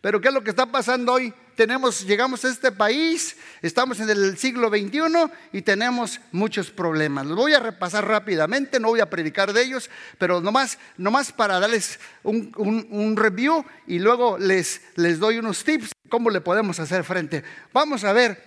Pero ¿qué es lo que está pasando hoy? Tenemos, llegamos a este país, estamos en el siglo XXI y tenemos muchos problemas. Los voy a repasar rápidamente, no voy a predicar de ellos, pero nomás, nomás para darles un, review y luego les, les doy unos tips cómo le podemos hacer frente. Vamos a ver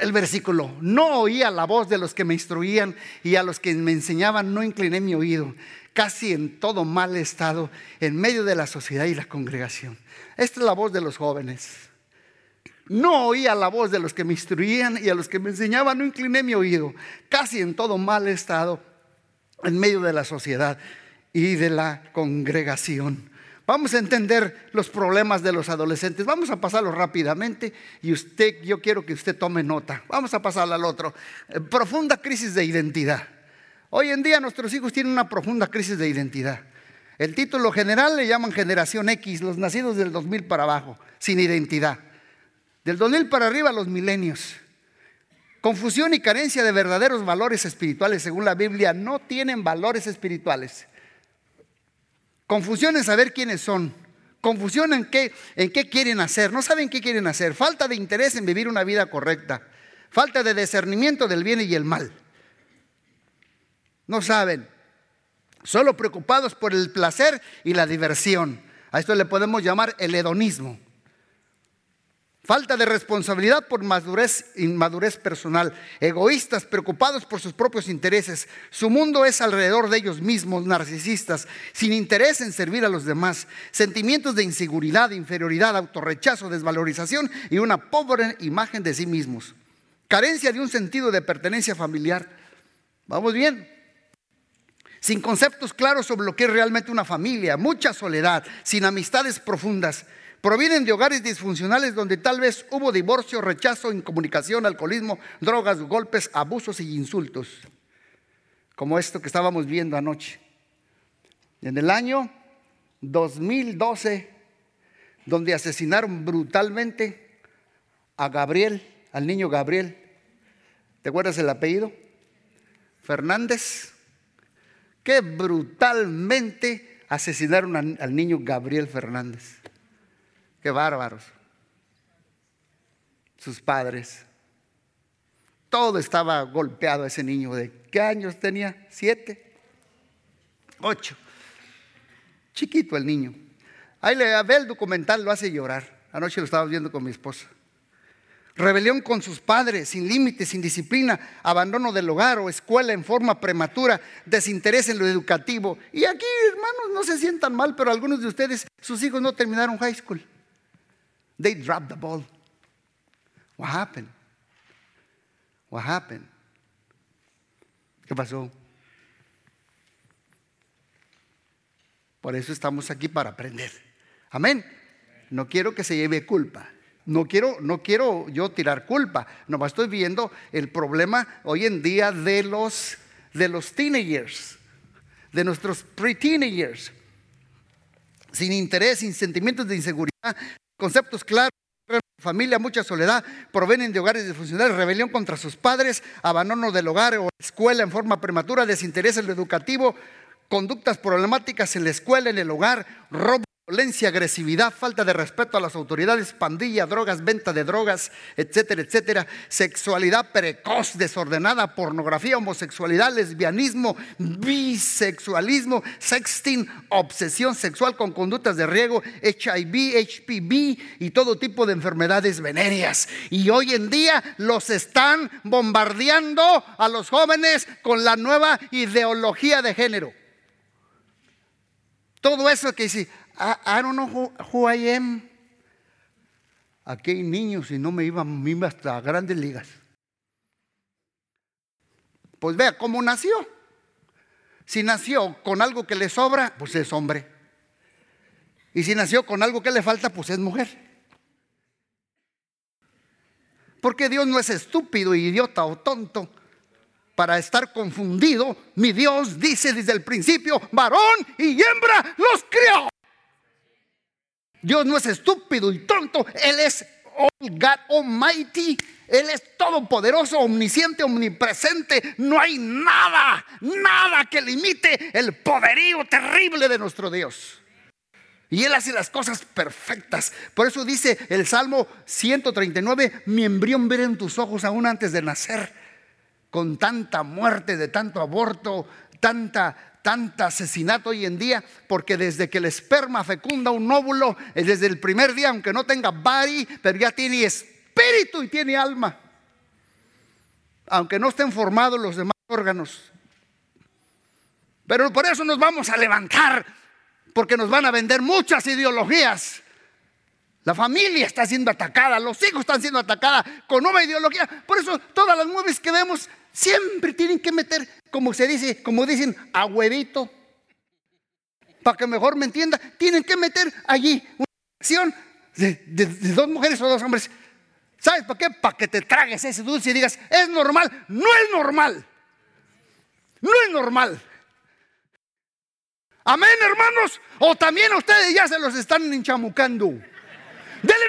el versículo. No oía la voz de los que me instruían y a los que me enseñaban no incliné mi oído casi en todo mal estado en medio de la sociedad y la congregación. Esta es la voz de los jóvenes. No oía la voz de los que me instruían y a los que me enseñaban no incliné mi oído, casi en todo mal estado en medio de la sociedad y de la congregación. Vamos a entender los problemas de los adolescentes. Vamos a pasarlo rápidamente y usted, yo quiero que usted tome nota. Vamos a pasar al otro. Eh, profunda crisis de identidad. Hoy en día nuestros hijos tienen una profunda crisis de identidad. El título general le llaman generación X, los nacidos del 2000 para abajo, sin identidad. Del 2000 para arriba los milenios. Confusión y carencia de verdaderos valores espirituales, según la Biblia, no tienen valores espirituales. Confusión en saber quiénes son. Confusión en qué, en qué quieren hacer. No saben qué quieren hacer. Falta de interés en vivir una vida correcta. Falta de discernimiento del bien y el mal. No saben. Solo preocupados por el placer y la diversión. A esto le podemos llamar el hedonismo. Falta de responsabilidad por madurez, inmadurez personal. Egoístas, preocupados por sus propios intereses. Su mundo es alrededor de ellos mismos, narcisistas, sin interés en servir a los demás. Sentimientos de inseguridad, inferioridad, autorrechazo, desvalorización y una pobre imagen de sí mismos. Carencia de un sentido de pertenencia familiar. ¿Vamos bien? Sin conceptos claros sobre lo que es realmente una familia. Mucha soledad, sin amistades profundas Provienen de hogares disfuncionales donde tal vez hubo divorcio, rechazo, incomunicación, alcoholismo, drogas, golpes, abusos y insultos. Como esto que estábamos viendo anoche. En el año 2012, donde asesinaron brutalmente a Gabriel, al niño Gabriel. ¿Te acuerdas el apellido? Fernández. Que brutalmente asesinaron al niño Gabriel Fernández. Qué bárbaros. Sus padres. Todo estaba golpeado ese niño. ¿De qué años tenía? ¿Siete? ¿Ocho? Chiquito el niño. Ahí le ve el documental, lo hace llorar. Anoche lo estaba viendo con mi esposa. Rebelión con sus padres, sin límites, sin disciplina, abandono del hogar o escuela en forma prematura, desinterés en lo educativo. Y aquí, hermanos, no se sientan mal, pero algunos de ustedes, sus hijos no terminaron high school. They dropped the ball. What happened? What happened? ¿Qué pasó? Por eso estamos aquí para aprender. Amén. No quiero que se lleve culpa. No quiero, no quiero yo tirar culpa. Nomás estoy viendo el problema hoy en día de los, de los teenagers, de nuestros pre-teenagers. Sin interés, sin sentimientos de inseguridad, Conceptos claros, familia, mucha soledad, provienen de hogares disfuncionales, rebelión contra sus padres, abandono del hogar o escuela en forma prematura, desinterés en lo educativo, conductas problemáticas en la escuela, en el hogar, robo Violencia, agresividad, falta de respeto a las autoridades, pandilla, drogas, venta de drogas, etcétera, etcétera. Sexualidad precoz, desordenada, pornografía, homosexualidad, lesbianismo, bisexualismo, sexting, obsesión sexual con conductas de riego, HIV, HPV y todo tipo de enfermedades venéreas. Y hoy en día los están bombardeando a los jóvenes con la nueva ideología de género. Todo eso que dice, I, don't know who, I am. Aquí hay niños y no me iban me hasta grandes ligas. Pues vea cómo nació. Si nació con algo que le sobra, pues es hombre. Y si nació con algo que le falta, pues es mujer. Porque Dios no es estúpido, idiota o tonto para estar confundido. Mi Dios dice desde el principio, varón y hembra los crió. Dios no es estúpido y tonto, Él es God Almighty. Él es todopoderoso, omnisciente, omnipresente. No hay nada, nada que limite el poderío terrible de nuestro Dios. Y Él hace las cosas perfectas. Por eso dice el Salmo 139, mi embrión ver en tus ojos aún antes de nacer. Con tanta muerte, de tanto aborto, tanta, tanta asesinato hoy en día, porque desde que el esperma fecunda un óvulo, desde el primer día, aunque no tenga body, pero ya tiene espíritu y tiene alma. Aunque no estén formados los demás órganos. Pero por eso nos vamos a levantar porque nos van a vender muchas ideologías. La familia está siendo atacada, los hijos están siendo atacados con nueva ideología. Por eso todas las movies que vemos siempre tienen que meter, como se dice, como dicen, a huevito. Para que mejor me entienda, tienen que meter allí una acción de, dos mujeres o dos hombres. ¿Sabes para qué? Para que te tragues ese dulce y digas, es normal. No es normal. No es normal. Amén, hermanos. O también ustedes ya se los están enchamucando.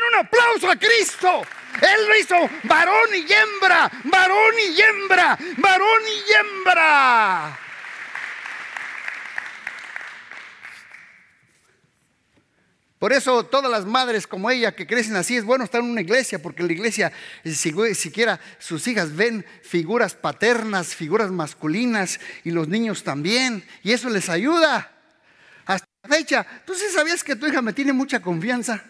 Un aplauso a Cristo. Él lo hizo varón y hembra, varón y hembra, varón y hembra. Por eso todas las madres como ella que crecen así es bueno estar en una iglesia, porque en la iglesia si, siquiera sus hijas ven figuras paternas, figuras masculinas y los niños también, y eso les ayuda fecha, ¿tú sí sabías que tu hija me tiene mucha confianza?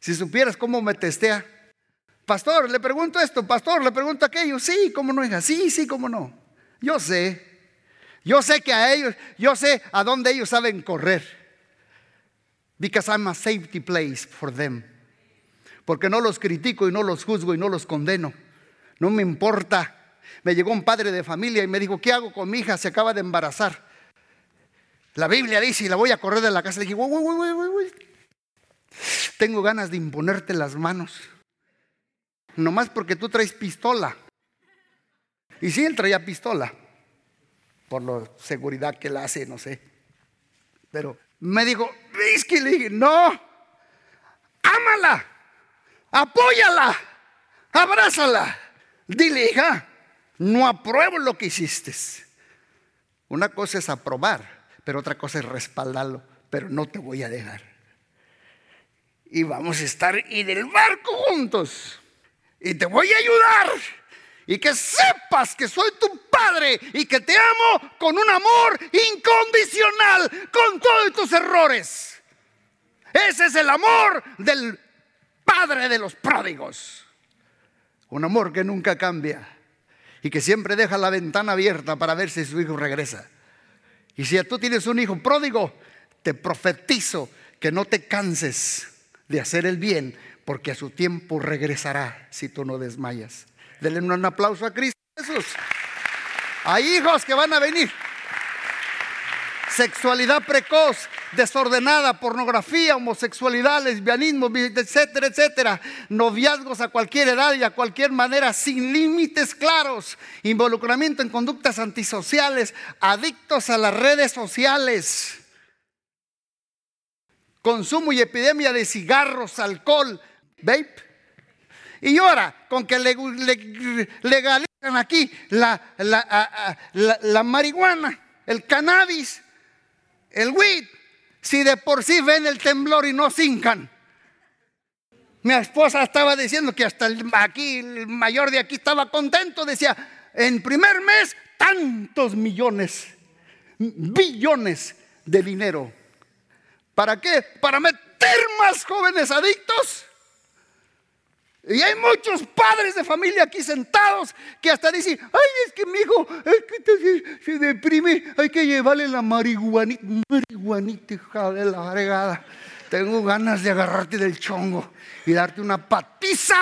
Si supieras cómo me testea. Pastor, le pregunto esto, pastor, le pregunto aquello. Sí, cómo no, hija. Sí, sí, cómo no. Yo sé. Yo sé que a ellos, yo sé a dónde ellos saben correr. Because I'm a safety place for them. Porque no los critico y no los juzgo y no los condeno. No me importa. Me llegó un padre de familia y me dijo, ¿qué hago con mi hija? Se acaba de embarazar. La Biblia dice, y la voy a correr de la casa. Le dije, tengo ganas de imponerte las manos. Nomás porque tú traes pistola. Y sí, él traía pistola. Por la seguridad que él hace, no sé. Pero me dijo, es que le dije, no, ámala, apóyala, abrázala. Dile, hija, no apruebo lo que hiciste. Una cosa es aprobar pero otra cosa es respaldarlo, pero no te voy a dejar. Y vamos a estar en el barco juntos. Y te voy a ayudar. Y que sepas que soy tu padre y que te amo con un amor incondicional, con todos tus errores. Ese es el amor del padre de los pródigos. Un amor que nunca cambia y que siempre deja la ventana abierta para ver si su hijo regresa. Y si tú tienes un hijo pródigo, te profetizo que no te canses de hacer el bien, porque a su tiempo regresará si tú no desmayas. Denle un aplauso a Cristo Jesús. Hay hijos que van a venir sexualidad precoz, desordenada, pornografía, homosexualidad, lesbianismo, etcétera, etcétera. Noviazgos a cualquier edad y a cualquier manera, sin límites claros. Involucramiento en conductas antisociales, adictos a las redes sociales. Consumo y epidemia de cigarros, alcohol, vape. Y ahora, con que legalizan aquí la, la marihuana, el cannabis, el weed, si de por sí ven el temblor y no cincan. Mi esposa estaba diciendo que hasta aquí, el mayor de aquí estaba contento, decía, en primer mes, tantos millones, billones de dinero. ¿Para qué? Para meter más jóvenes adictos y hay muchos padres de familia aquí sentados que hasta dicen, ay, es que mi hijo se, deprime, hay que llevarle la marihuanita, marihuanita, hija de la regada. Tengo ganas de agarrarte del chongo y darte una patiza.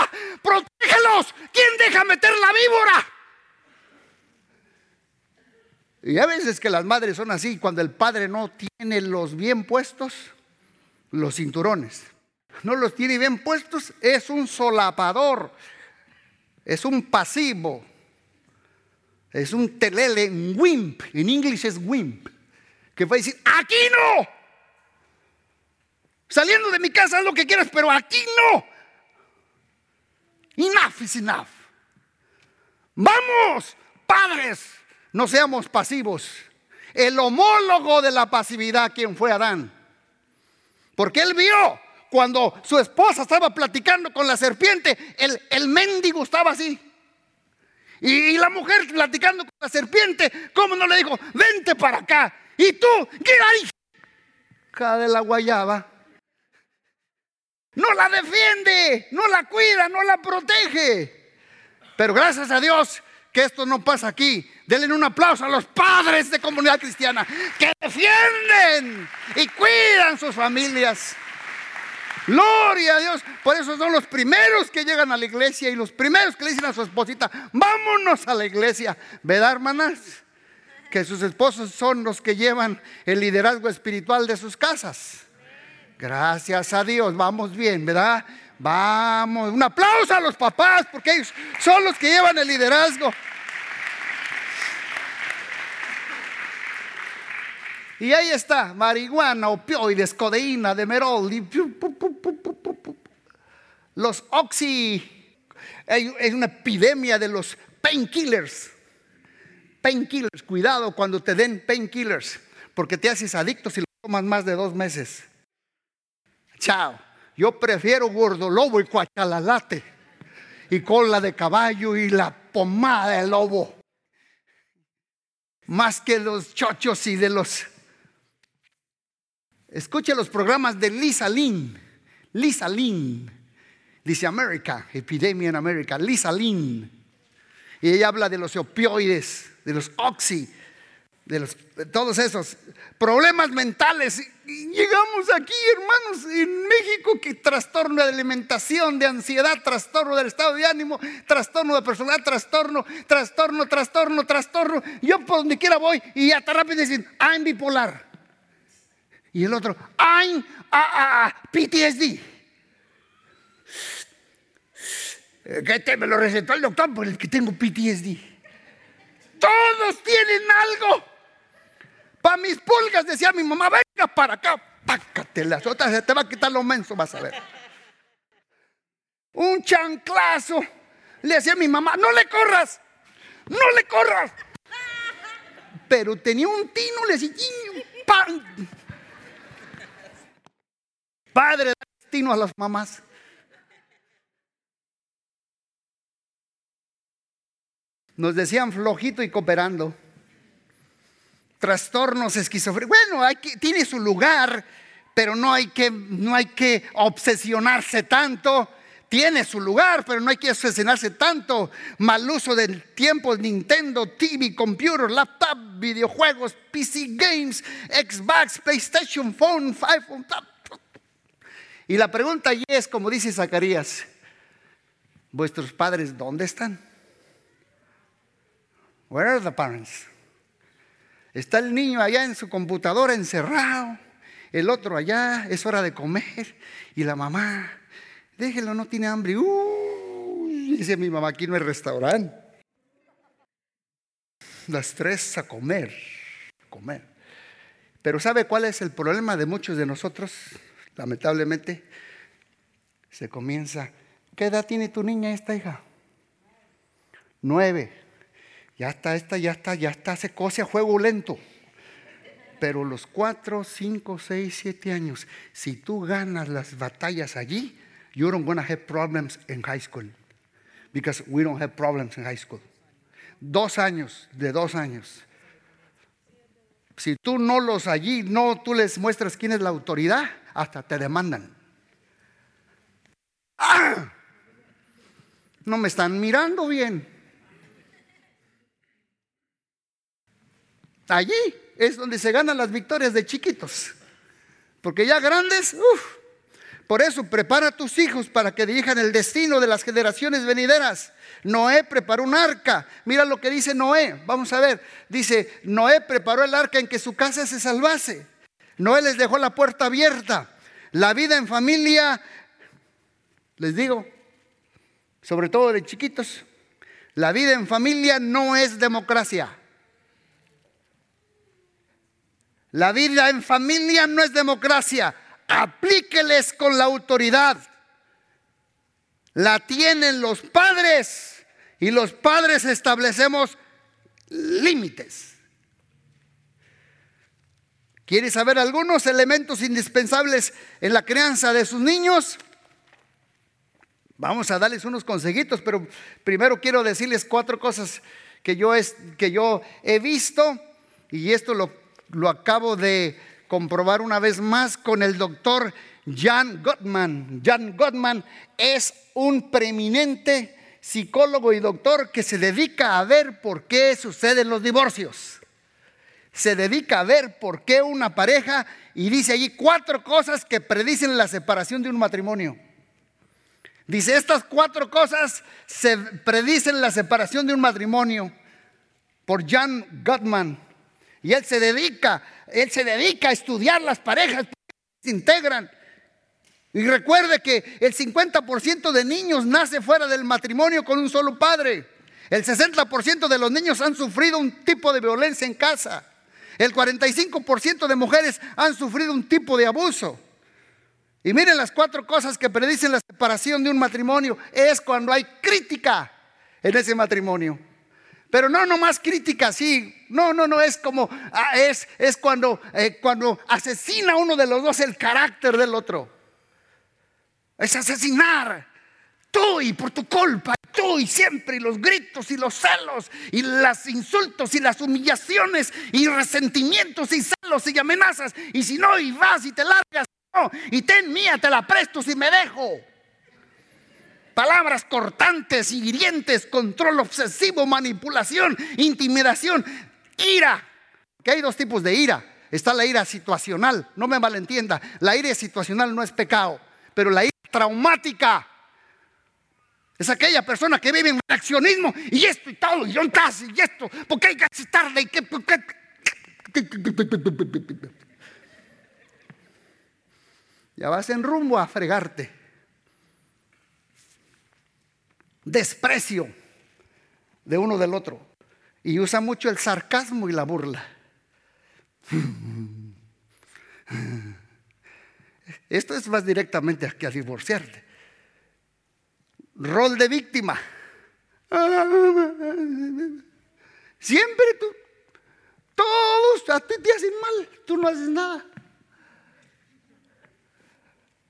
¡Protégelos! ¿Quién deja meter la víbora? Y a veces que las madres son así, cuando el padre no tiene los bien puestos, los cinturones no los tiene bien puestos, es un solapador, es un pasivo, es un telele, un wimp, en inglés es wimp, que va a decir, aquí no. Saliendo de mi casa haz lo que quieras, pero aquí no. Enough is enough. Vamos, padres, no seamos pasivos. el homólogo de la pasividad, quien fue Adán. Porque él vio cuando su esposa estaba platicando con la serpiente, el, el mendigo estaba así. Y, la mujer platicando con la serpiente, ¿cómo no le dijo, vente para acá? Y tú, ¿qué hay? Cada de la guayaba. No la defiende, no la cuida, no la protege. Pero gracias a Dios que esto no pasa aquí. Denle un aplauso a los padres de comunidad cristiana que defienden y cuidan sus familias. Gloria a Dios. Por eso son los primeros que llegan a la iglesia y los primeros que le dicen a su esposita, vámonos a la iglesia. ¿Verdad, hermanas? Que sus esposos son los que llevan el liderazgo espiritual de sus casas. Gracias a Dios, vamos bien, ¿verdad? Vamos, un aplauso a los papás porque ellos son los que llevan el liderazgo. Y ahí está, marihuana, opioides, codeína, demerol, los oxi. Es una epidemia de los painkillers. Painkillers, cuidado cuando te den painkillers, porque te haces adicto si lo tomas más de dos meses. Chao. Yo prefiero gordolobo y cuachalalate y cola de caballo y la pomada de lobo. Más que los chochos y de los Escuche los programas de Lisa Lynn. Lisa Lynn. Dice América, epidemia en América. Lisa Lynn. Y ella habla de los opioides, de los oxy, de, los, todos esos problemas mentales. llegamos aquí, hermanos, en México, que trastorno de alimentación, de ansiedad, trastorno del estado de ánimo, trastorno de personalidad, trastorno, trastorno, trastorno, trastorno. Yo por donde quiera voy y hasta rápido dicen, I'm bipolar. Y el otro, I'm a, PTSD. Que te me lo recetó el doctor por el que tengo PTSD. Todos tienen algo. Para mis pulgas decía mi mamá, venga para acá, pácate las otras, se te va a quitar lo menso, vas a ver. Un chanclazo. Le decía a mi mamá, no le corras, no le corras. Pero tenía un tino, le decía, ¡pam! Padre, da destino a las mamás. Nos decían flojito y cooperando. Trastornos esquizofrénicos. Bueno, hay que, tiene su lugar, pero no hay, que, no hay que obsesionarse tanto. Tiene su lugar, pero no hay que obsesionarse tanto. Mal uso del tiempo, Nintendo, TV, computer, laptop, videojuegos, PC games, Xbox, PlayStation, phone, iPhone, y la pregunta allí es, como dice Zacarías, ¿vuestros padres dónde están? Where are the parents? Está el niño allá en su computadora encerrado, el otro allá, es hora de comer, y la mamá, déjelo, no tiene hambre. dice mi mamá, aquí no hay restaurante. Las tres a comer, comer. Pero ¿sabe cuál es el problema de muchos de nosotros? Lamentablemente, se comienza. ¿Qué edad tiene tu niña esta hija? Nueve. Ya está, esta ya está, ya está, se cose a juego lento. Pero los cuatro, cinco, seis, siete años, si tú ganas las batallas allí, you don't gonna have problems in high school. Because we don't have problems in high school. Dos años, de dos años. Si tú no los allí, no tú les muestras quién es la autoridad, hasta te demandan. ¡Ah! No me están mirando bien. Allí es donde se ganan las victorias de chiquitos. Porque ya grandes, uff. Por eso prepara a tus hijos para que dirijan el destino de las generaciones venideras. Noé preparó un arca. Mira lo que dice Noé. Vamos a ver. Dice, Noé preparó el arca en que su casa se salvase. Noé les dejó la puerta abierta. La vida en familia, les digo, sobre todo de chiquitos, la vida en familia no es democracia. La vida en familia no es democracia. Aplíqueles con la autoridad. La tienen los padres y los padres establecemos límites. ¿Quieres saber algunos elementos indispensables en la crianza de sus niños? Vamos a darles unos consejitos, pero primero quiero decirles cuatro cosas que yo, que yo he visto y esto lo, lo acabo de comprobar una vez más con el doctor Jan Gottman. Jan Gottman es un preeminente psicólogo y doctor que se dedica a ver por qué suceden los divorcios se dedica a ver por qué una pareja y dice allí cuatro cosas que predicen la separación de un matrimonio. Dice, estas cuatro cosas se predicen la separación de un matrimonio por Jan Gottman. Y él se dedica, él se dedica a estudiar las parejas que se integran. Y recuerde que el 50% de niños nace fuera del matrimonio con un solo padre. El 60% de los niños han sufrido un tipo de violencia en casa. El 45% de mujeres han sufrido un tipo de abuso. Y miren las cuatro cosas que predicen la separación de un matrimonio. Es cuando hay crítica en ese matrimonio. Pero no nomás crítica así. No, no, no, es como, ah, es, es cuando, eh, cuando asesina uno de los dos el carácter del otro. Es asesinar. Tú y por tu culpa tú y siempre, y los gritos y los celos, y los insultos y las humillaciones, y resentimientos y celos y amenazas. Y si no, y vas y te largas, y ten mía, te la presto si me dejo. Palabras cortantes y hirientes, control obsesivo, manipulación, intimidación, ira. Que hay dos tipos de ira. Está la ira situacional, no me malentienda. La ira situacional no es pecado, pero la ira traumática es aquella persona que vive en reaccionismo y esto y todo, y yo y esto, porque hay que tarde y que... Ya vas en rumbo a fregarte. Desprecio de uno del otro. Y usa mucho el sarcasmo y la burla. Esto es más directamente que a divorciarte rol de víctima. Siempre tú, todos a ti te hacen mal, tú no haces nada.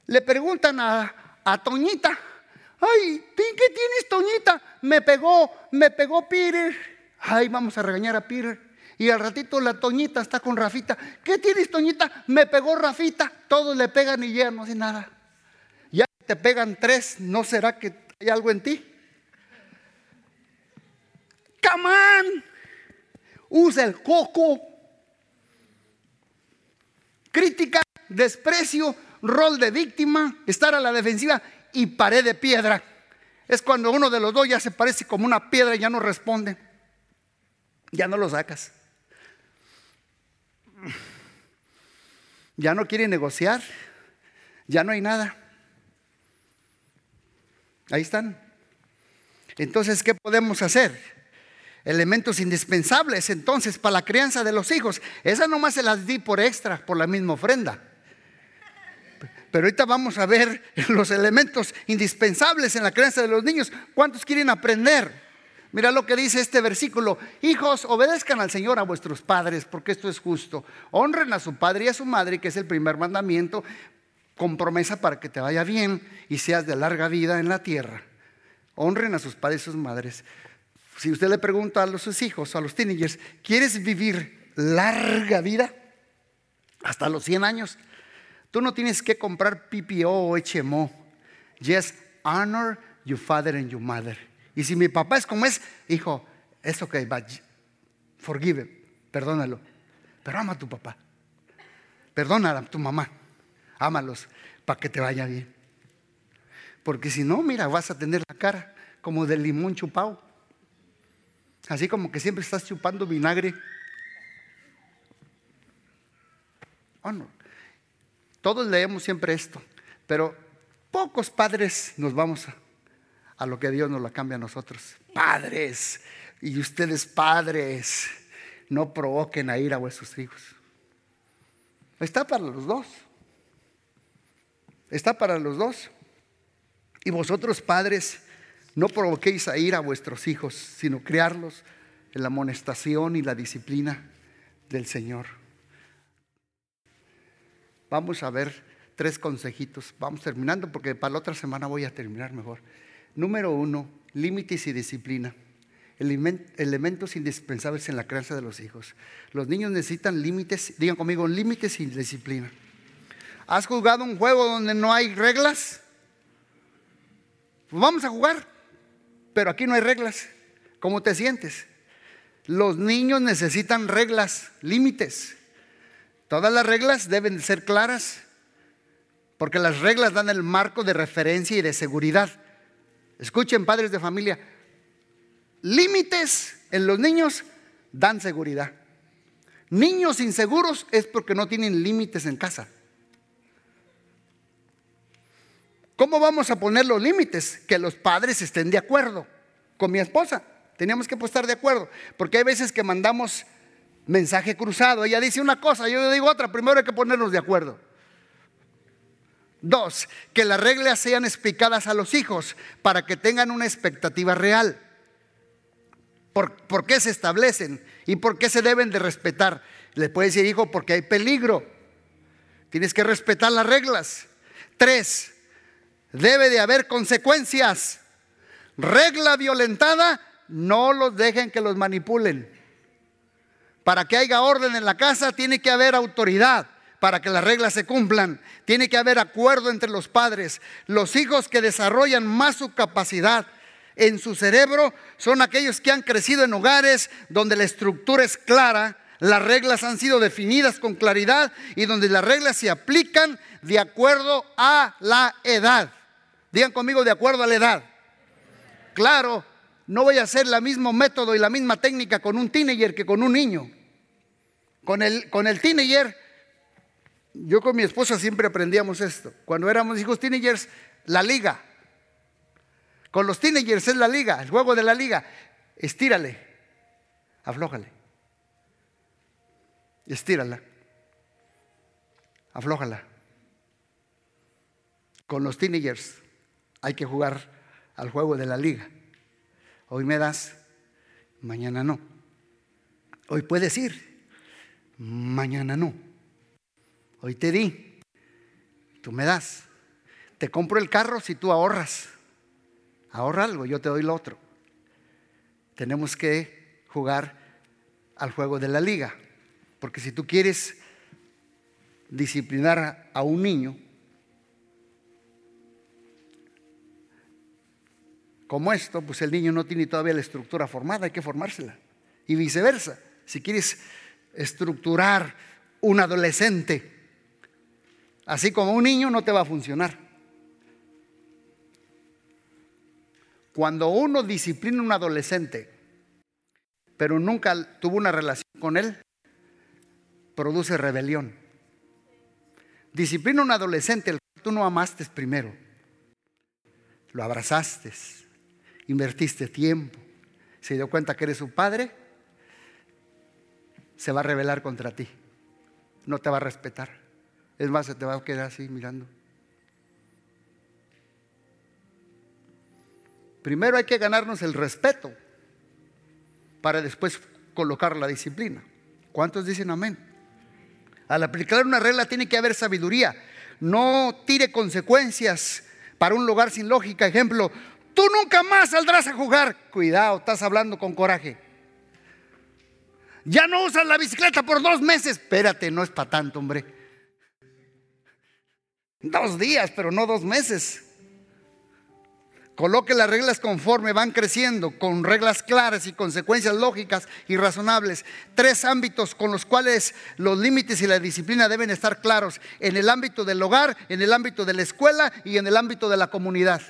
Le preguntan a, a Toñita, ay, ¿qué tienes Toñita? Me pegó, me pegó Peter. Ay, vamos a regañar a Peter. Y al ratito la Toñita está con Rafita. ¿Qué tienes, Toñita? Me pegó Rafita. Todos le pegan y ya no hace nada. Ya te pegan tres, ¿no será que ¿Hay algo en ti? Camán, usa el coco. Crítica, desprecio, rol de víctima, estar a la defensiva y pared de piedra. Es cuando uno de los dos ya se parece como una piedra y ya no responde. Ya no lo sacas. Ya no quiere negociar. Ya no hay nada. Ahí están. Entonces, ¿qué podemos hacer? Elementos indispensables entonces para la crianza de los hijos. Esa nomás se las di por extra, por la misma ofrenda. Pero ahorita vamos a ver los elementos indispensables en la crianza de los niños. ¿Cuántos quieren aprender? Mira lo que dice este versículo. Hijos, obedezcan al Señor a vuestros padres, porque esto es justo. Honren a su padre y a su madre, que es el primer mandamiento, con promesa para que te vaya bien y seas de larga vida en la tierra. Honren a sus padres y sus madres. Si usted le pregunta a sus hijos, a los teenagers, ¿quieres vivir larga vida? Hasta los 100 años. Tú no tienes que comprar PPO o HMO. Just honor your father and your mother. Y si mi papá es como es, hijo, es ok, but forgive, perdónalo. Pero ama a tu papá. Perdona a tu mamá ámalos para que te vaya bien. Porque si no, mira, vas a tener la cara como de limón chupado. Así como que siempre estás chupando vinagre. Oh, Todos leemos siempre esto, pero pocos padres nos vamos a, lo que Dios nos la cambia a nosotros. Padres, y ustedes padres, no provoquen a ir a vuestros hijos. Está para los dos. Está para los dos. Y vosotros, padres, no provoquéis a ir a vuestros hijos, sino criarlos en la amonestación y la disciplina del Señor. vamos a ver tres consejitos. Vamos terminando porque para la otra semana voy a terminar mejor. Número uno, límites y disciplina. Elementos indispensables en la crianza de los hijos. Los niños necesitan límites, digan conmigo, límites y disciplina. ¿Has jugado un juego donde no hay reglas? Pues vamos a jugar, pero aquí no hay reglas. ¿Cómo te sientes? Los niños necesitan reglas, límites. Todas las reglas deben ser claras, porque las reglas dan el marco de referencia y de seguridad. Escuchen, padres de familia, límites en los niños dan seguridad. Niños inseguros es porque no tienen límites en casa. ¿Cómo vamos a poner los límites? Que los padres estén de acuerdo con mi esposa. Teníamos que estar de acuerdo, porque hay veces que mandamos mensaje cruzado. Ella dice una cosa, yo digo otra. Primero hay que ponernos de acuerdo. Dos, que las reglas sean explicadas a los hijos para que tengan una expectativa real. ¿Por, ¿Por, qué se establecen y por qué se deben de respetar? Le puede decir, hijo, porque hay peligro. Tienes que respetar las reglas. Tres, debe de haber consecuencias. Regla violentada, no los dejen que los manipulen. Para que haya orden en la casa tiene que haber autoridad para que las reglas se cumplan. Tiene que haber acuerdo entre los padres. Los hijos que desarrollan más su capacidad en su cerebro son aquellos que han crecido en hogares donde la estructura es clara, las reglas han sido definidas con claridad y donde las reglas se aplican de acuerdo a la edad. Digan conmigo de acuerdo a la edad. Claro, no voy a hacer el mismo método y la misma técnica con un teenager que con un niño. Con el, con el teenager, yo con mi esposa siempre aprendíamos esto. Cuando éramos hijos teenagers, la liga. Con los teenagers es la liga, el juego de la liga. Estírale, aflójale. Estírala, aflójala. Con los teenagers, hay que jugar al juego de la liga. Hoy me das, mañana no. Hoy puedes ir, mañana no. Hoy te di, tú me das. Te compro el carro si tú ahorras. Ahorra algo, yo te doy lo otro. Tenemos que jugar al juego de la liga. Porque si tú quieres disciplinar a un niño, como esto, pues el niño no tiene todavía la estructura formada, hay que formársela. Y viceversa, si quieres estructurar un adolescente, así como un niño, no te va a funcionar. Cuando uno disciplina a un adolescente, pero nunca tuvo una relación con él, produce rebelión. Disciplina a un adolescente, el que tú no amaste primero, lo abrazaste, invertiste tiempo, se dio cuenta que eres su padre, se va a rebelar contra ti. No te va a respetar. Es más, se te va a quedar así mirando. Primero hay que ganarnos el respeto para después colocar la disciplina. ¿Cuántos dicen amén? Al aplicar una regla tiene que haber sabiduría. No tire consecuencias para un lugar sin lógica. Ejemplo, Tú nunca más saldrás a jugar. Cuidado, estás hablando con coraje. Ya no usas la bicicleta por dos meses. Espérate, no es para tanto, hombre. Dos días, pero no dos meses. Coloque las reglas conforme van creciendo, con reglas claras y consecuencias lógicas y razonables. Tres ámbitos con los cuales los límites y la disciplina deben estar claros. En el ámbito del hogar, en el ámbito de la escuela y en el ámbito de la comunidad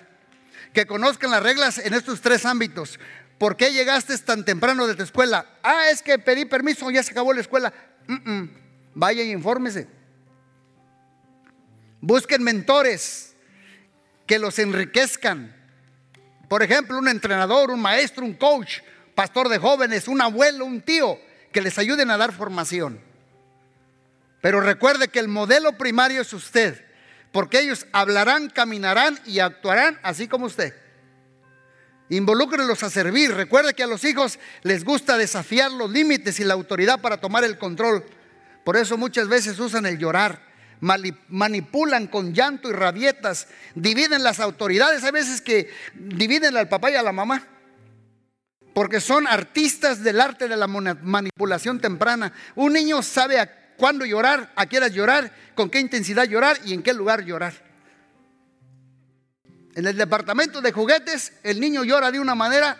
que conozcan las reglas en estos tres ámbitos. ¿Por qué llegaste tan temprano de tu escuela? Ah, es que pedí permiso, ya se acabó la escuela. Vaya y infórmese. Busquen mentores que los enriquezcan. Por ejemplo, un entrenador, un maestro, un coach, pastor de jóvenes, un abuelo, un tío, que les ayuden a dar formación. Pero recuerde que el modelo primario es usted porque ellos hablarán, caminarán y actuarán así como usted. Involúcrenlos a servir. Recuerde que a los hijos les gusta desafiar los límites y la autoridad para tomar el control. Por eso muchas veces usan el llorar. manipulan con llanto y rabietas, dividen las autoridades, hay veces que dividen al papá y a la mamá, porque son artistas del arte de la manipulación temprana. Un niño sabe a cuándo llorar, a qué hora llorar, con qué intensidad llorar y en qué lugar llorar. En el departamento de juguetes, el niño llora de una manera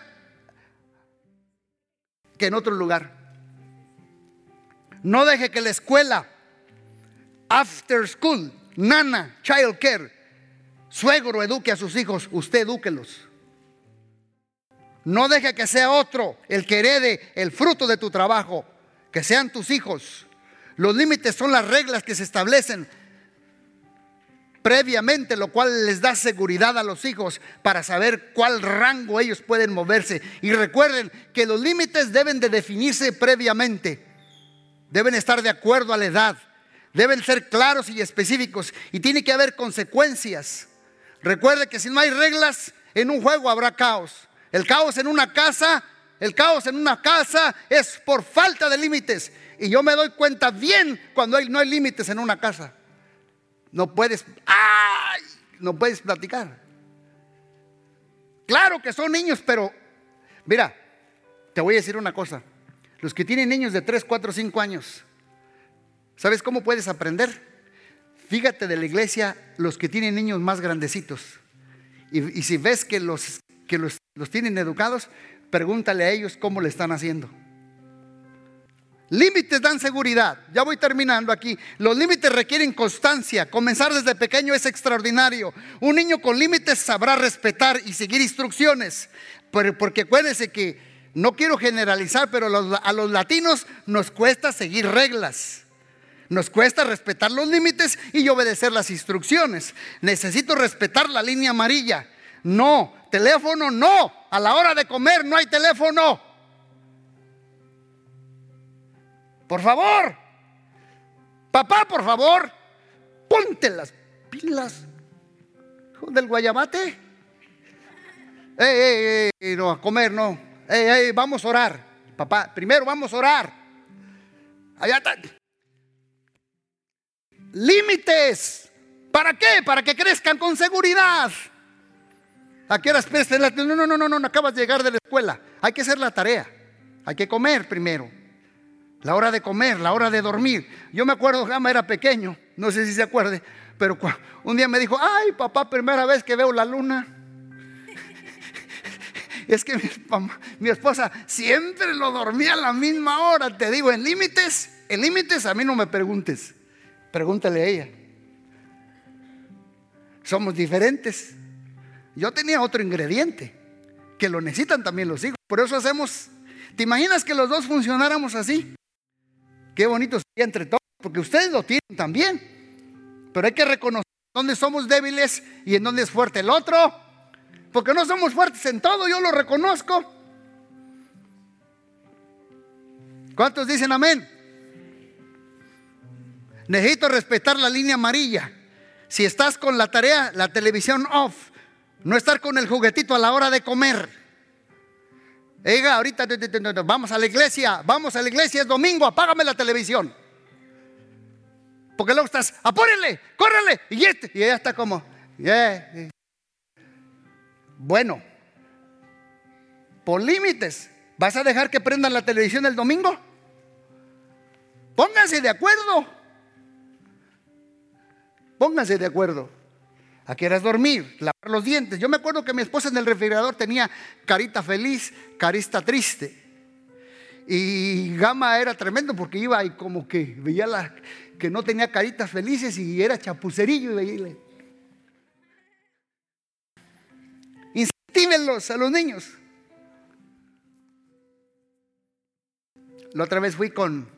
que en otro lugar. No deje que la escuela, after school, nana, child care, suegro eduque a sus hijos, usted edúquelos. No deje que sea otro el que herede el fruto de tu trabajo, que sean tus hijos. Los límites son las reglas que se establecen previamente, lo cual les da seguridad a los hijos para saber cuál rango ellos pueden moverse. Y recuerden que los límites deben de definirse previamente, deben estar de acuerdo a la edad, deben ser claros y específicos y tiene que haber consecuencias. Recuerde que si no hay reglas en un juego habrá caos. El caos en una casa, el caos en una casa es por falta de límites. Y yo me doy cuenta bien cuando no hay límites en una casa. No puedes, ¡ay! No puedes platicar. Claro que son niños, pero mira, te voy a decir una cosa. Los que tienen niños de 3, 4, 5 años, ¿sabes cómo puedes aprender? Fíjate de la iglesia los que tienen niños más grandecitos. Y, si ves que, los, que los, los tienen educados, pregúntale a ellos cómo le están haciendo. Límites dan seguridad. Ya voy terminando aquí. Los límites requieren constancia. Comenzar desde pequeño es extraordinario. Un niño con límites sabrá respetar y seguir instrucciones. Porque acuérdense que no quiero generalizar, pero a los latinos nos cuesta seguir reglas. Nos cuesta respetar los límites y obedecer las instrucciones. Necesito respetar la línea amarilla. No, teléfono no. A la hora de comer no hay teléfono. Por favor. Papá, por favor. Ponte las pilas. Del guayabate. Ey, ey, ey, no, a comer no. Ey, ey, vamos a orar. Papá, primero vamos a orar. Allá está. Límites. ¿Para qué? Para que crezcan con seguridad. ¿A qué horas No, no, no, no, no, acabas de llegar de la escuela. Hay que hacer la tarea. Hay que comer primero la hora de comer, la hora de dormir. Yo me acuerdo, Gama era pequeño, no sé si se acuerde, pero un día me dijo, ay papá, primera vez que veo la luna. es que mi, esposa siempre lo dormía a la misma hora. Te digo, en límites, en límites a mí no me preguntes, pregúntale a ella. Somos diferentes. Yo tenía otro ingrediente que lo necesitan también los hijos. Por eso hacemos, ¿te imaginas que los dos funcionáramos así? Qué bonito sería entre todos, porque ustedes lo tienen también. Pero hay que reconocer dónde somos débiles y en dónde es fuerte el otro. Porque no somos fuertes en todo, yo lo reconozco. ¿Cuántos dicen amén? Necesito respetar la línea amarilla. Si estás con la tarea, la televisión off, no estar con el juguetito a la hora de comer. Oiga, ahorita vamos a la iglesia, vamos a la iglesia, es domingo, apágame la televisión. Porque luego estás, apúrenle, córrele. Y, este, y ella está como, bueno, por límites, ¿vas a dejar que prendan la televisión el domingo? Pónganse de acuerdo. Pónganse de acuerdo. ¿A qué dormir? Lavar los dientes. Yo me acuerdo que mi esposa en el refrigerador tenía carita feliz, carita triste. Y Gama era tremendo porque iba y como que veía la, que no tenía caritas felices y era chapucerillo y veía. Incentívenlos a los niños. La otra vez fui con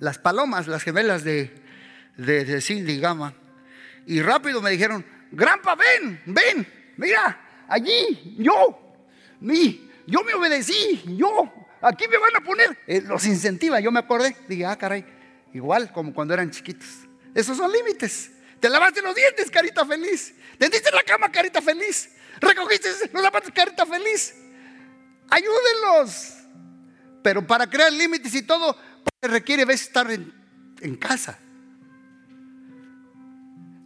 las palomas, las gemelas de, de, de Cindy Gama y rápido me dijeron, Grampa, ven, ven, mira, allí, yo, mi, yo me obedecí, yo, aquí me van a poner. Eh, los incentiva, yo me acordé, dije, ah, caray, igual como cuando eran chiquitos. Esos son límites. Te lavaste los dientes, carita feliz. Tendiste la cama, carita feliz. Recogiste los zapatos, carita feliz. Ayúdenlos. Pero para crear límites y todo, pues, requiere estar en casa.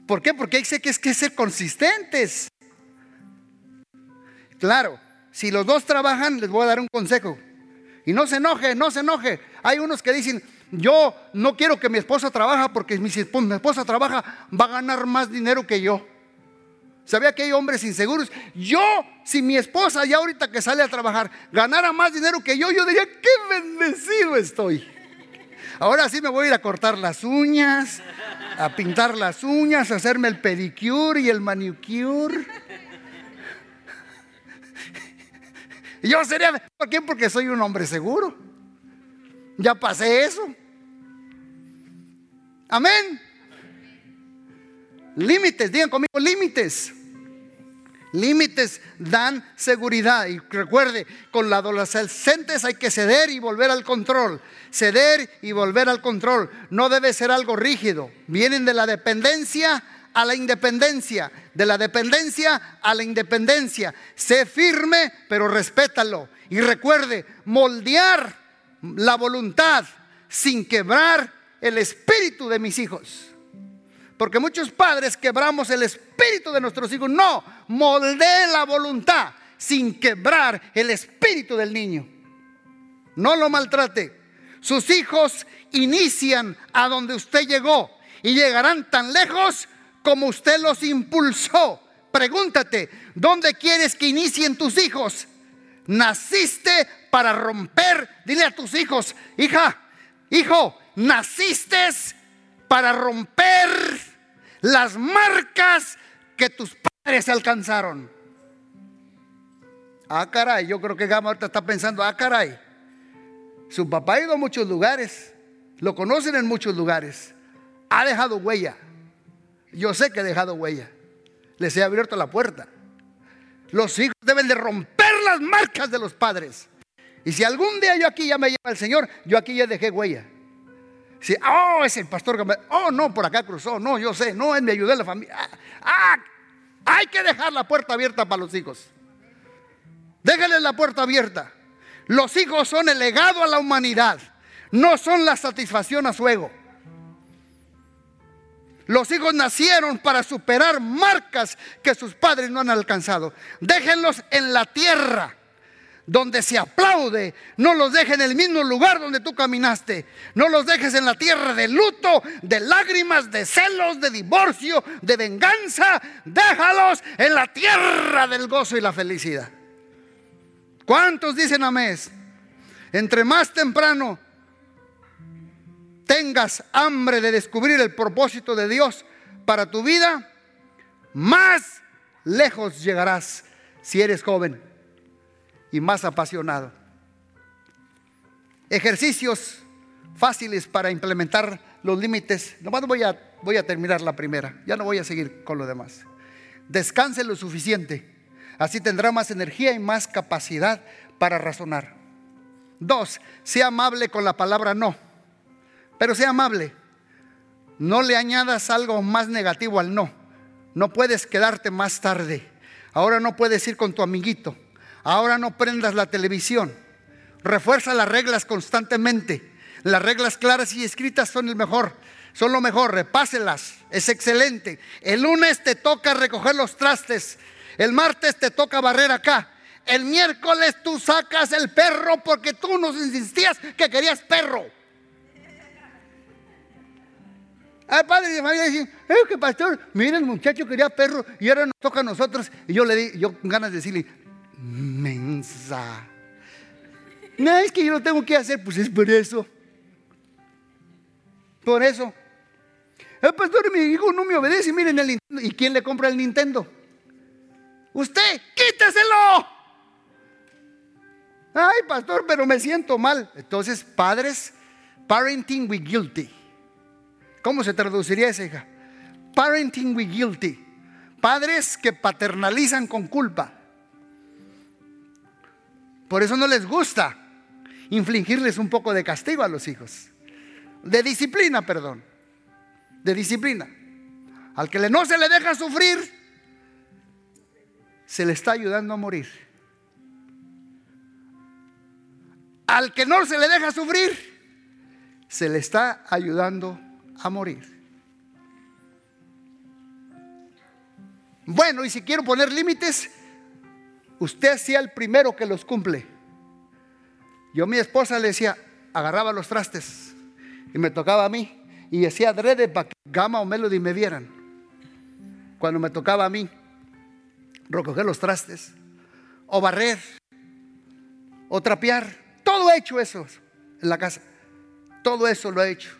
¿Por qué? Porque hay que, que ser consistentes. Claro, si los dos trabajan, les voy a dar un consejo. Y no se enoje, no se enoje. Hay unos que dicen, yo no quiero que mi esposa trabaje porque mi, mi esposa trabaja, va a ganar más dinero que yo. ¿Sabía que hay hombres inseguros? Yo, si mi esposa ya ahorita que sale a trabajar ganara más dinero que yo, yo diría, qué bendecido estoy. Ahora sí me voy a ir a cortar las uñas, a pintar las uñas, a hacerme el pedicure y el manicure. Yo sería, ¿por qué? Porque soy un hombre seguro. Ya pasé eso. Amén. Límites, digan conmigo, límites. Límites dan seguridad. Y recuerde, con la adolescentes hay que ceder y volver al control. Ceder y volver al control. No debe ser algo rígido. Vienen de la dependencia a la independencia. De la dependencia a la independencia. Sé firme, pero respétalo. Y recuerde, moldear la voluntad sin quebrar el espíritu de mis hijos. Porque muchos padres quebramos el espíritu de nuestros hijos. No, moldee la voluntad sin quebrar el espíritu del niño. No lo maltrate. Sus hijos inician a donde usted llegó y llegarán tan lejos como usted los impulsó. Pregúntate, ¿dónde quieres que inicien tus hijos? Naciste para romper, dile a tus hijos, hija, hijo, naciste para romper las marcas que tus padres alcanzaron. Ah, caray, yo creo que Gama ahorita está pensando, ah, caray, su papá ha ido a muchos lugares, lo conocen en muchos lugares, ha dejado huella. Yo sé que ha dejado huella, les he abierto la puerta. Los hijos deben de romper las marcas de los padres. Y si algún día yo aquí ya me lleva el Señor, yo aquí ya dejé huella. Oh, es el pastor oh, no, por acá cruzó, no, yo sé, no, él me ayudó en la familia. Ah, ah, hay que dejar la puerta abierta para los hijos. Déjenle la puerta abierta. Los hijos son el legado a la humanidad, no son la satisfacción a su ego. Los hijos nacieron para superar marcas que sus padres no han alcanzado. Déjenlos en la tierra donde se aplaude. No los dejes en el mismo lugar donde tú caminaste. No los dejes en la tierra de luto, de lágrimas, de celos, de divorcio, de venganza. Déjalos en la tierra del gozo y la felicidad. ¿Cuántos dicen amén? Entre más temprano tengas hambre de descubrir el propósito de Dios para tu vida, más lejos llegarás si eres joven y más apasionado. Ejercicios fáciles para implementar los límites. Nomás voy a, voy a terminar la primera, ya no voy a seguir con lo demás. Descanse lo suficiente, así tendrá más energía y más capacidad para razonar. Dos, sea amable con la palabra no, pero sea amable. No le añadas algo más negativo al no. No puedes quedarte más tarde. Ahora no puedes ir con tu amiguito. Ahora no prendas la televisión. Refuerza las reglas constantemente. Las reglas claras y escritas son el mejor. Son lo mejor, repáselas. Es excelente. El lunes te toca recoger los trastes. El martes te toca barrer acá. El miércoles tú sacas el perro porque tú nos insistías que querías perro. Al padre de familia decían, es que pastor, miren el muchacho quería perro y ahora nos toca a nosotros. Y yo le di, yo con ganas de decirle, mensa. No, es que yo lo tengo que hacer, pues es por eso. Por eso. El pastor, mi hijo no me obedece, miren el Nintendo. ¿Y quién le compra el Nintendo? Usted, quíteselo. Ay, pastor, pero me siento mal. Entonces, padres, parenting with guilty. ¿Cómo se traduciría esa hija? Parenting with guilty. Padres que paternalizan con culpa. Por eso no les gusta infligirles un poco de castigo a los hijos. De disciplina, perdón. De disciplina. Al que no se le deja sufrir, se le está ayudando a morir. Al que no se le deja sufrir, se le está ayudando a morir. Bueno, y si quiero poner límites, usted sea el primero que los cumple. Yo mi esposa le decía, agarraba los trastes y me tocaba a mí y decía adrede para que Gama o Melody me vieran. Cuando me tocaba a mí recoger los trastes o barrer o trapear, todo he hecho eso en la casa. Todo eso lo he hecho.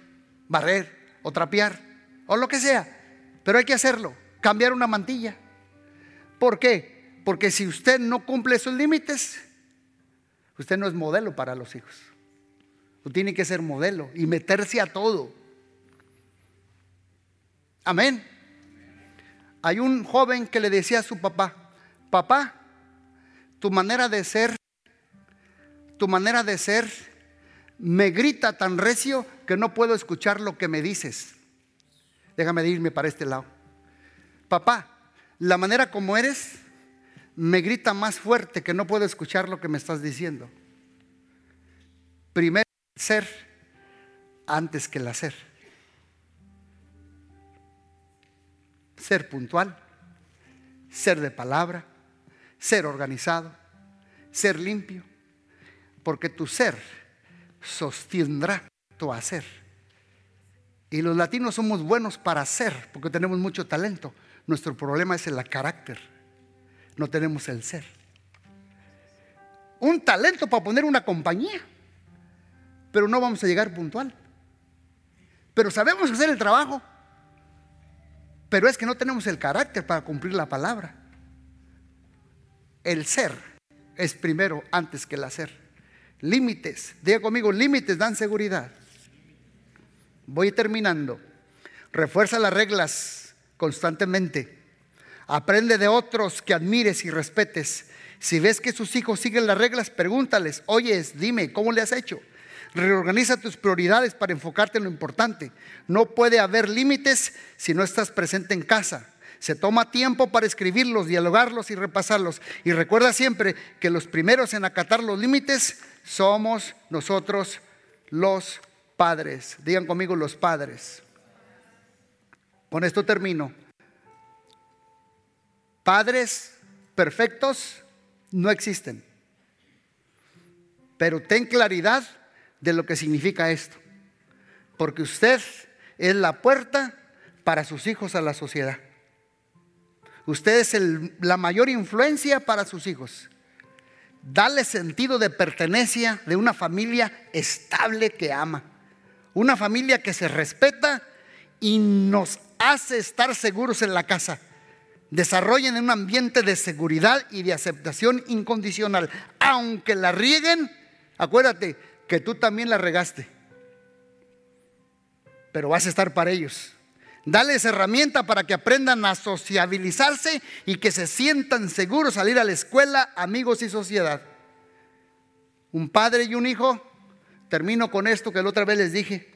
Barrer o trapear o lo que sea. Pero hay que hacerlo. Cambiar una mantilla. ¿Por qué? Porque si usted no cumple esos límites, usted no es modelo para los hijos. Usted tiene que ser modelo y meterse a todo. Amén. Hay un joven que le decía a su papá, papá, tu manera de ser, tu manera de ser me grita tan recio que no puedo escuchar lo que me dices. Déjame irme para este lado. Papá, la manera como eres me grita más fuerte que no puedo escuchar lo que me estás diciendo. Primero ser antes que el hacer. Ser puntual, ser de palabra, ser organizado, ser limpio, porque tu ser sostendrá tu hacer. Y los latinos somos buenos para hacer, porque tenemos mucho talento. Nuestro problema es el carácter, no tenemos el ser. Un talento para poner una compañía, pero no vamos a llegar puntual. Pero sabemos hacer el trabajo, pero es que no tenemos el carácter para cumplir la palabra. El ser es primero antes que el hacer. Límites, diga conmigo, límites dan seguridad. Voy terminando. Refuerza las reglas constantemente. Aprende de otros que admires y respetes. Si ves que sus hijos siguen las reglas, pregúntales, oyes, dime, ¿cómo le has hecho? Reorganiza tus prioridades para enfocarte en lo importante. No puede haber límites si no estás presente en casa. Se toma tiempo para escribirlos, dialogarlos y repasarlos. Y recuerda siempre que los primeros en acatar los límites somos nosotros los padres. Digan conmigo los padres. Con esto termino. Padres perfectos no existen. Pero ten claridad de lo que significa esto. Porque usted es la puerta para sus hijos a la sociedad. Usted es la mayor influencia para sus hijos. Dale sentido de pertenencia de una familia estable que ama. Una familia que se respeta y nos hace estar seguros en la casa. Desarrollen un ambiente de seguridad y de aceptación incondicional. Aunque la rieguen, acuérdate que tú también la regaste. Pero vas a estar para ellos. Dales herramienta para que aprendan a sociabilizarse y que se sientan seguros al ir a la escuela, amigos y sociedad. Un padre y un hijo, termino con esto que la otra vez les dije,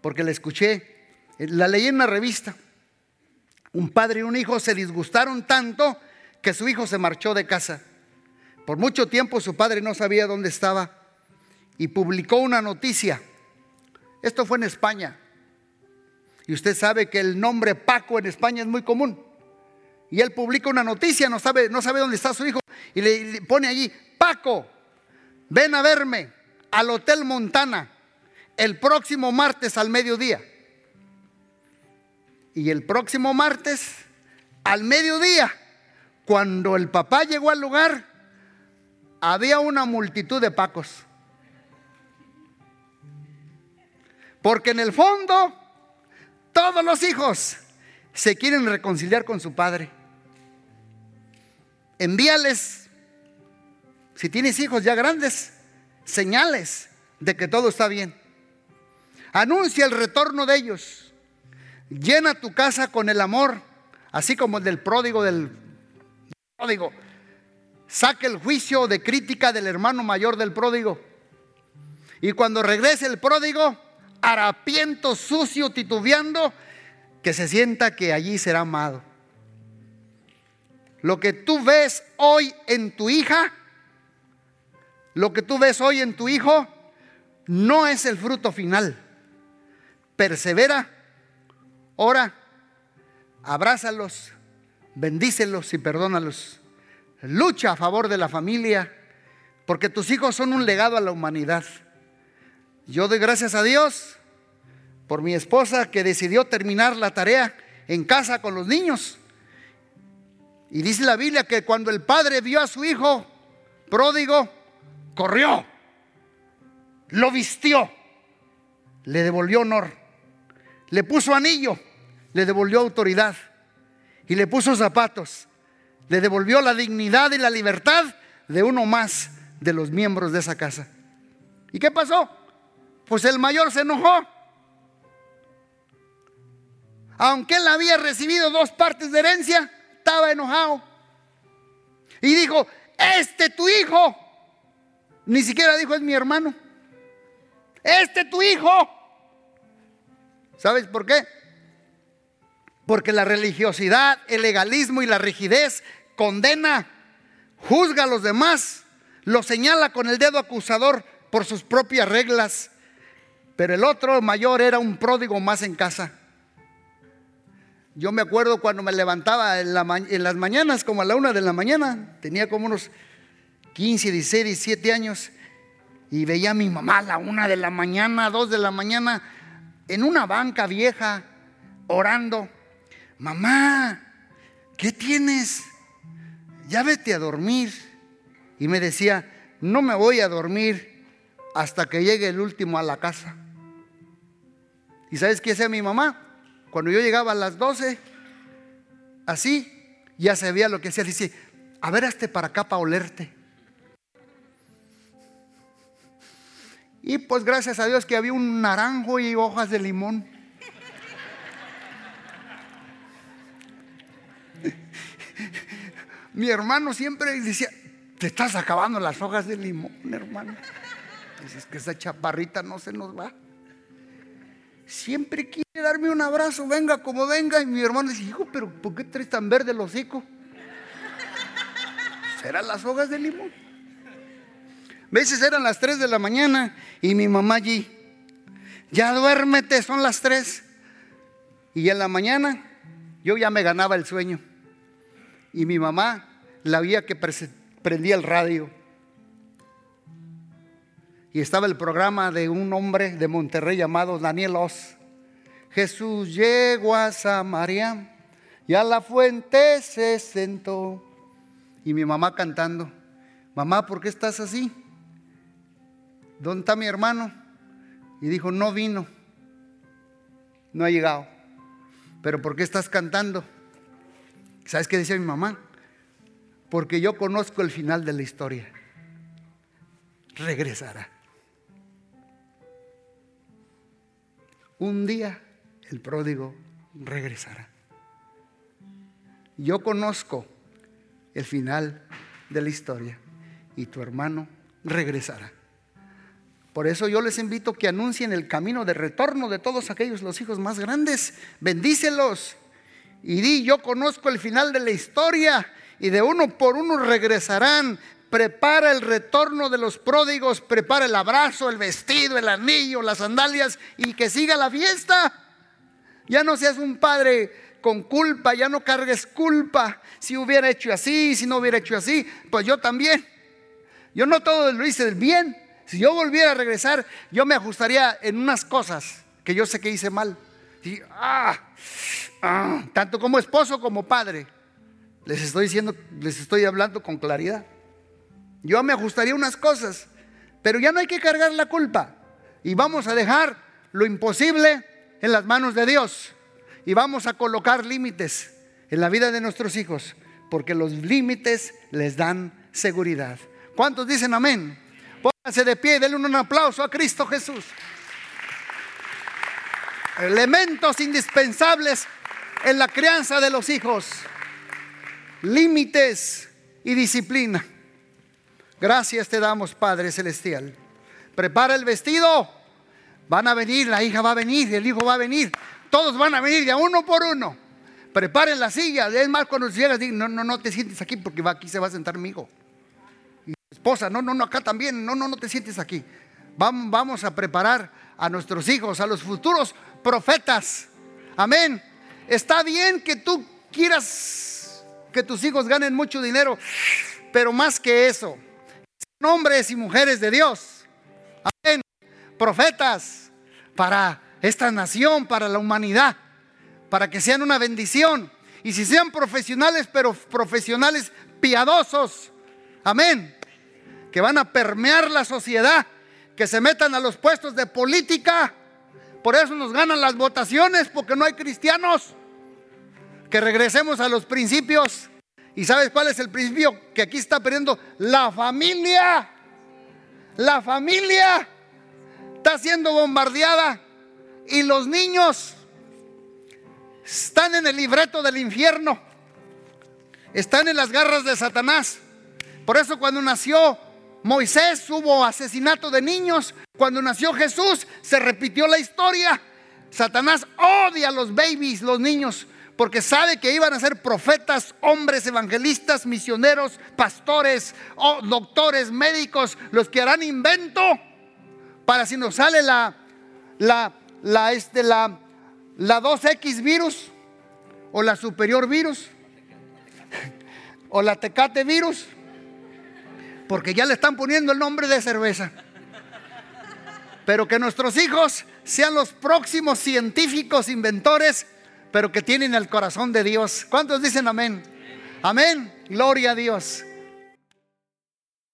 porque la escuché, la leí en una revista. Un padre y un hijo se disgustaron tanto que su hijo se marchó de casa. Por mucho tiempo su padre no sabía dónde estaba y publicó una noticia. Esto fue en España. Y usted sabe que el nombre Paco en España es muy común. Y él publica una noticia, no sabe, no sabe dónde está su hijo, y le, pone allí, Paco, ven a verme al Hotel Montana el próximo martes al mediodía. Y el próximo martes al mediodía, cuando el papá llegó al lugar, había una multitud de pacos. Porque en el fondo todos los hijos se quieren reconciliar con su padre. Envíales, si tienes hijos ya grandes, señales de que todo está bien. Anuncia el retorno de ellos. Llena tu casa con el amor, así como el del pródigo del pródigo. Saque el juicio de crítica del hermano mayor del pródigo. Y cuando regrese el pródigo, harapiento, sucio, titubeando, que se sienta que allí será amado. Lo que tú ves hoy en tu hija, lo que tú ves hoy en tu hijo, no es el fruto final. Persevera, ora, abrázalos, bendícelos y perdónalos. Lucha a favor de la familia, porque tus hijos son un legado a la humanidad. Yo doy gracias a Dios por mi esposa que decidió terminar la tarea en casa con los niños. Y dice la Biblia que cuando el padre vio a su hijo pródigo, corrió, lo vistió, le devolvió honor, le puso anillo, le devolvió autoridad y le puso zapatos, le devolvió la dignidad y la libertad de uno más de los miembros de esa casa. ¿Y qué pasó? Pues el mayor se enojó. Aunque él había recibido dos partes de herencia, estaba enojado. Y dijo, este tu hijo. Ni siquiera dijo, es mi hermano. Este tu hijo. ¿Sabes por qué? Porque la religiosidad, el legalismo y la rigidez condena, juzga a los demás, lo señala con el dedo acusador por sus propias reglas. Pero el otro mayor era un pródigo más en casa. Yo me acuerdo cuando me levantaba en, las mañanas, como a la una de la mañana, tenía como unos 15, 16, 17 años, y veía a mi mamá a la una de la mañana, dos de la mañana, en una banca vieja, orando. Mamá, ¿qué tienes? Ya vete a dormir. Y me decía, no me voy a dormir hasta que llegue el último a la casa. ¿Y sabes qué hacía mi mamá? Cuando yo llegaba a las 12, así, ya se veía lo que hacía. Dice, a ver, hazte para acá para olerte. Y pues gracias a Dios que había un naranjo y hojas de limón. Mi hermano siempre decía, te estás acabando las hojas de limón, hermano. Dices que esa chaparrita no se nos va siempre quiere darme un abrazo, venga como venga. Y mi hermano dice, hijo, pero ¿por qué traes tan verde el hocico? Serán las hojas de limón. Veces eran las 3 de la mañana y mi mamá allí, ya duérmete, son las 3. Y en la mañana yo ya me ganaba el sueño. Y mi mamá la veía que prendía el radio. Y estaba el programa de un hombre de Monterrey llamado Daniel Oz. Jesús llegó a Samaria y a la fuente se sentó. Y mi mamá cantando, mamá, ¿por qué estás así? ¿Dónde está mi hermano? Y dijo, no vino, no ha llegado. Pero ¿por qué estás cantando? ¿Sabes qué decía mi mamá? Porque yo conozco el final de la historia. Regresará. un día el pródigo regresará. Yo conozco el final de la historia y tu hermano regresará. Por eso yo les invito que anuncien el camino de retorno de todos aquellos los hijos más grandes. Bendícelos y di, yo conozco el final de la historia y de uno por uno regresarán prepara el retorno de los pródigos, prepara el abrazo, el vestido, el anillo, las sandalias y que siga la fiesta. Ya no seas un padre con culpa, ya no cargues culpa. Si hubiera hecho así, si no hubiera hecho así, pues yo también. Yo no todo lo hice del bien. Si yo volviera a regresar, yo me ajustaría en unas cosas que yo sé que hice mal. Ah, ah, tanto como esposo como padre. Les estoy diciendo, les estoy hablando con claridad. Yo me ajustaría unas cosas, pero ya no hay que cargar la culpa. Y vamos a dejar lo imposible en las manos de Dios. Y vamos a colocar límites en la vida de nuestros hijos, porque los límites les dan seguridad. ¿Cuántos dicen amén? Pónganse de pie denle un aplauso a Cristo Jesús. Elementos indispensables en la crianza de los hijos. Límites y disciplina. Gracias te damos, Padre Celestial. Prepara el vestido. Van a venir, la hija va a venir, el hijo va a venir. Todos van a venir de uno por uno. Preparen la silla. Es más, cuando llegas, no, no, no te sientes aquí porque aquí se va a sentar mi hijo. Esposa, no, no, no, acá también. No, no, no te sientes aquí. Vamos, a preparar a nuestros hijos, a los futuros profetas. Amén. Está bien que tú quieras que tus hijos ganen mucho dinero, pero más que eso, hombres y mujeres de Dios. Amén. Profetas para esta nación, para la humanidad, para que sean una bendición. Y si sean profesionales, pero profesionales piadosos. Amén. Que van a permear la sociedad, que se metan a los puestos de política. Por eso nos ganan las votaciones, porque no hay cristianos. Que regresemos a los principios. ¿Y sabes cuál es el principio que aquí está perdiendo? La familia. La familia está siendo bombardeada y los niños están en el libreto del infierno. Están en las garras de Satanás. Por eso cuando nació Moisés hubo asesinato de niños. Cuando nació Jesús se repitió la historia. Satanás odia a los babies, los niños, porque sabe que iban a ser profetas, hombres, evangelistas, misioneros, pastores, doctores, médicos, los que harán invento para si nos sale la, la, la, este, la, la 2X virus o la superior virus o la tecate virus, porque ya le están poniendo el nombre de cerveza. Pero que nuestros hijos sean los próximos científicos inventores, pero que tienen el corazón de Dios. ¿Cuántos dicen amén? Amén. Gloria a Dios.